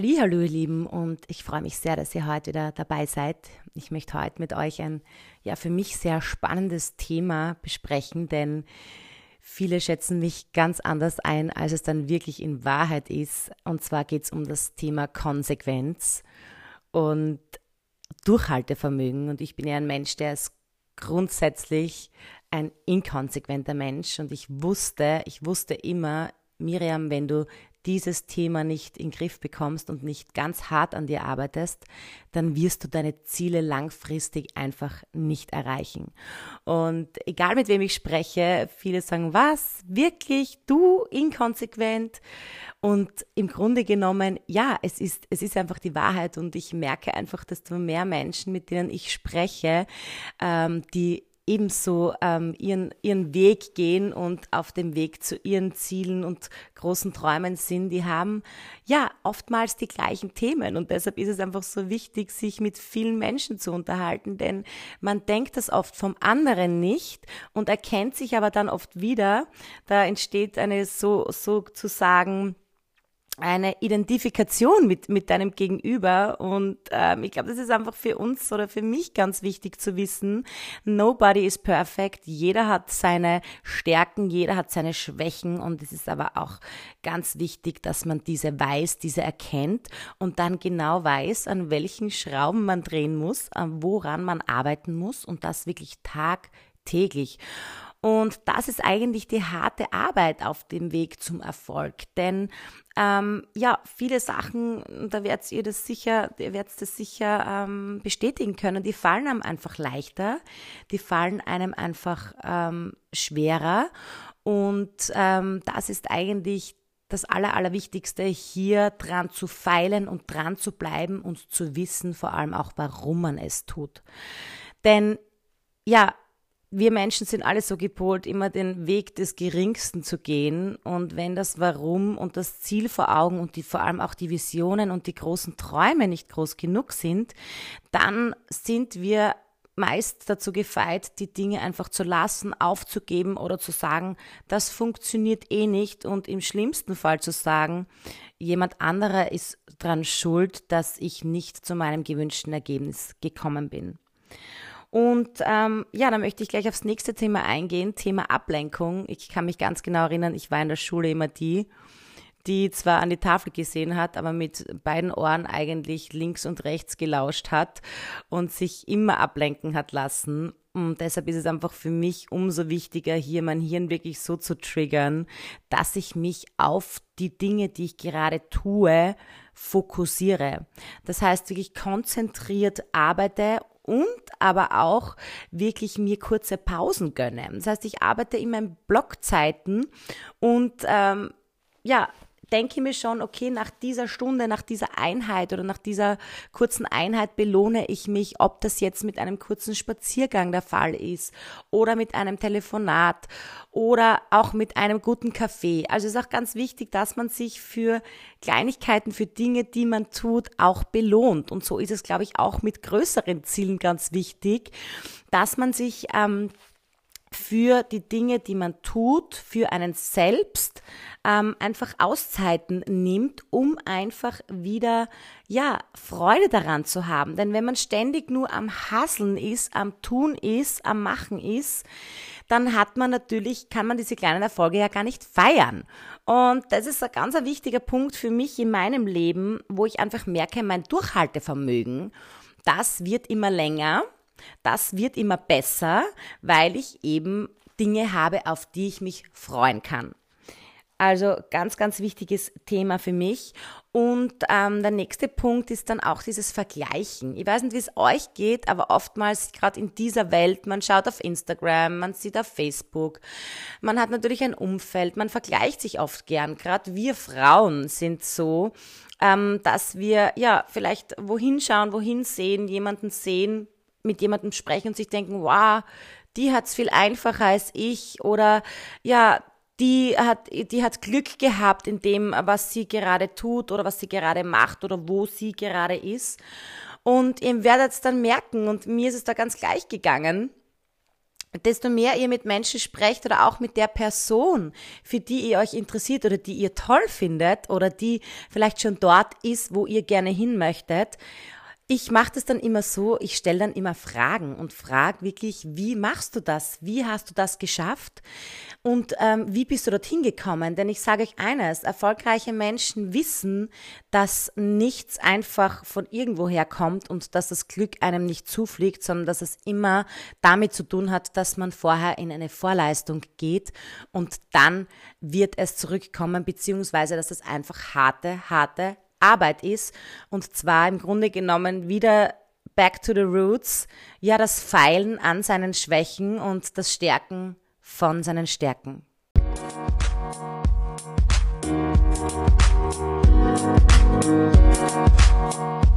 Hallo, ihr Lieben, und ich freue mich sehr, dass ihr heute wieder dabei seid. Ich möchte heute mit euch ein ja für mich sehr spannendes Thema besprechen, denn viele schätzen mich ganz anders ein, als es dann wirklich in Wahrheit ist. Und zwar geht es um das Thema Konsequenz und Durchhaltevermögen. Und ich bin ja ein Mensch, der ist grundsätzlich ein inkonsequenter Mensch. Und ich wusste, ich wusste immer, Miriam, wenn du dieses Thema nicht in den Griff bekommst und nicht ganz hart an dir arbeitest, dann wirst du deine Ziele langfristig einfach nicht erreichen. Und egal mit wem ich spreche, viele sagen, was? Wirklich? Du inkonsequent? Und im Grunde genommen, ja, es ist, es ist einfach die Wahrheit und ich merke einfach, dass du mehr Menschen, mit denen ich spreche, ähm, die ebenso ähm, ihren, ihren Weg gehen und auf dem Weg zu ihren Zielen und großen Träumen sind, die haben ja oftmals die gleichen Themen. Und deshalb ist es einfach so wichtig, sich mit vielen Menschen zu unterhalten, denn man denkt das oft vom anderen nicht und erkennt sich aber dann oft wieder. Da entsteht eine so sozusagen eine Identifikation mit, mit deinem Gegenüber. Und ähm, ich glaube, das ist einfach für uns oder für mich ganz wichtig zu wissen. Nobody is perfect. Jeder hat seine Stärken, jeder hat seine Schwächen. Und es ist aber auch ganz wichtig, dass man diese weiß, diese erkennt und dann genau weiß, an welchen Schrauben man drehen muss, an woran man arbeiten muss und das wirklich tagtäglich. Und das ist eigentlich die harte Arbeit auf dem Weg zum Erfolg. Denn ähm, ja, viele Sachen, da werdet ihr das sicher, ihr werdet das sicher ähm, bestätigen können, die fallen einem einfach leichter, die fallen einem einfach ähm, schwerer. Und ähm, das ist eigentlich das Aller, Allerwichtigste, hier dran zu feilen und dran zu bleiben und zu wissen, vor allem auch, warum man es tut. Denn ja, wir Menschen sind alle so gepolt, immer den Weg des Geringsten zu gehen. Und wenn das Warum und das Ziel vor Augen und die, vor allem auch die Visionen und die großen Träume nicht groß genug sind, dann sind wir meist dazu gefeit, die Dinge einfach zu lassen, aufzugeben oder zu sagen, das funktioniert eh nicht und im schlimmsten Fall zu sagen, jemand anderer ist dran schuld, dass ich nicht zu meinem gewünschten Ergebnis gekommen bin. Und ähm, ja, dann möchte ich gleich aufs nächste Thema eingehen, Thema Ablenkung. Ich kann mich ganz genau erinnern, ich war in der Schule immer die, die zwar an die Tafel gesehen hat, aber mit beiden Ohren eigentlich links und rechts gelauscht hat und sich immer ablenken hat lassen. Und deshalb ist es einfach für mich umso wichtiger, hier mein Hirn wirklich so zu triggern, dass ich mich auf die Dinge, die ich gerade tue, fokussiere. Das heißt, wirklich konzentriert arbeite und aber auch wirklich mir kurze Pausen gönne. Das heißt, ich arbeite immer in Blockzeiten und ähm, ja, denke mir schon, okay, nach dieser Stunde, nach dieser Einheit oder nach dieser kurzen Einheit belohne ich mich, ob das jetzt mit einem kurzen Spaziergang der Fall ist oder mit einem Telefonat oder auch mit einem guten Kaffee. Also es ist auch ganz wichtig, dass man sich für Kleinigkeiten, für Dinge, die man tut, auch belohnt. Und so ist es, glaube ich, auch mit größeren Zielen ganz wichtig, dass man sich ähm, für die Dinge, die man tut, für einen selbst ähm, einfach Auszeiten nimmt, um einfach wieder ja Freude daran zu haben. Denn wenn man ständig nur am Hasseln ist, am Tun ist, am Machen ist, dann hat man natürlich, kann man diese kleinen Erfolge ja gar nicht feiern. Und das ist ein ganz wichtiger Punkt für mich in meinem Leben, wo ich einfach merke, mein Durchhaltevermögen, das wird immer länger das wird immer besser, weil ich eben Dinge habe, auf die ich mich freuen kann. Also ganz, ganz wichtiges Thema für mich. Und ähm, der nächste Punkt ist dann auch dieses Vergleichen. Ich weiß nicht, wie es euch geht, aber oftmals gerade in dieser Welt, man schaut auf Instagram, man sieht auf Facebook, man hat natürlich ein Umfeld, man vergleicht sich oft gern. Gerade wir Frauen sind so, ähm, dass wir ja vielleicht wohin schauen, wohin sehen, jemanden sehen, mit jemandem sprechen und sich denken, wow, die hat's viel einfacher als ich oder ja, die hat, die hat Glück gehabt in dem, was sie gerade tut oder was sie gerade macht oder wo sie gerade ist. Und ihr werdet es dann merken, und mir ist es da ganz gleich gegangen, desto mehr ihr mit Menschen sprecht oder auch mit der Person, für die ihr euch interessiert oder die ihr toll findet oder die vielleicht schon dort ist, wo ihr gerne hin möchtet, ich mache das dann immer so, ich stelle dann immer Fragen und frage wirklich, wie machst du das? Wie hast du das geschafft? Und ähm, wie bist du dorthin gekommen? Denn ich sage euch eines, erfolgreiche Menschen wissen, dass nichts einfach von irgendwoher kommt und dass das Glück einem nicht zufliegt, sondern dass es immer damit zu tun hat, dass man vorher in eine Vorleistung geht und dann wird es zurückkommen, beziehungsweise dass es einfach harte, harte Arbeit ist. Und zwar im Grunde genommen wieder back to the roots, ja, das Feilen an seinen Schwächen und das Stärken von seinen Stärken. Musik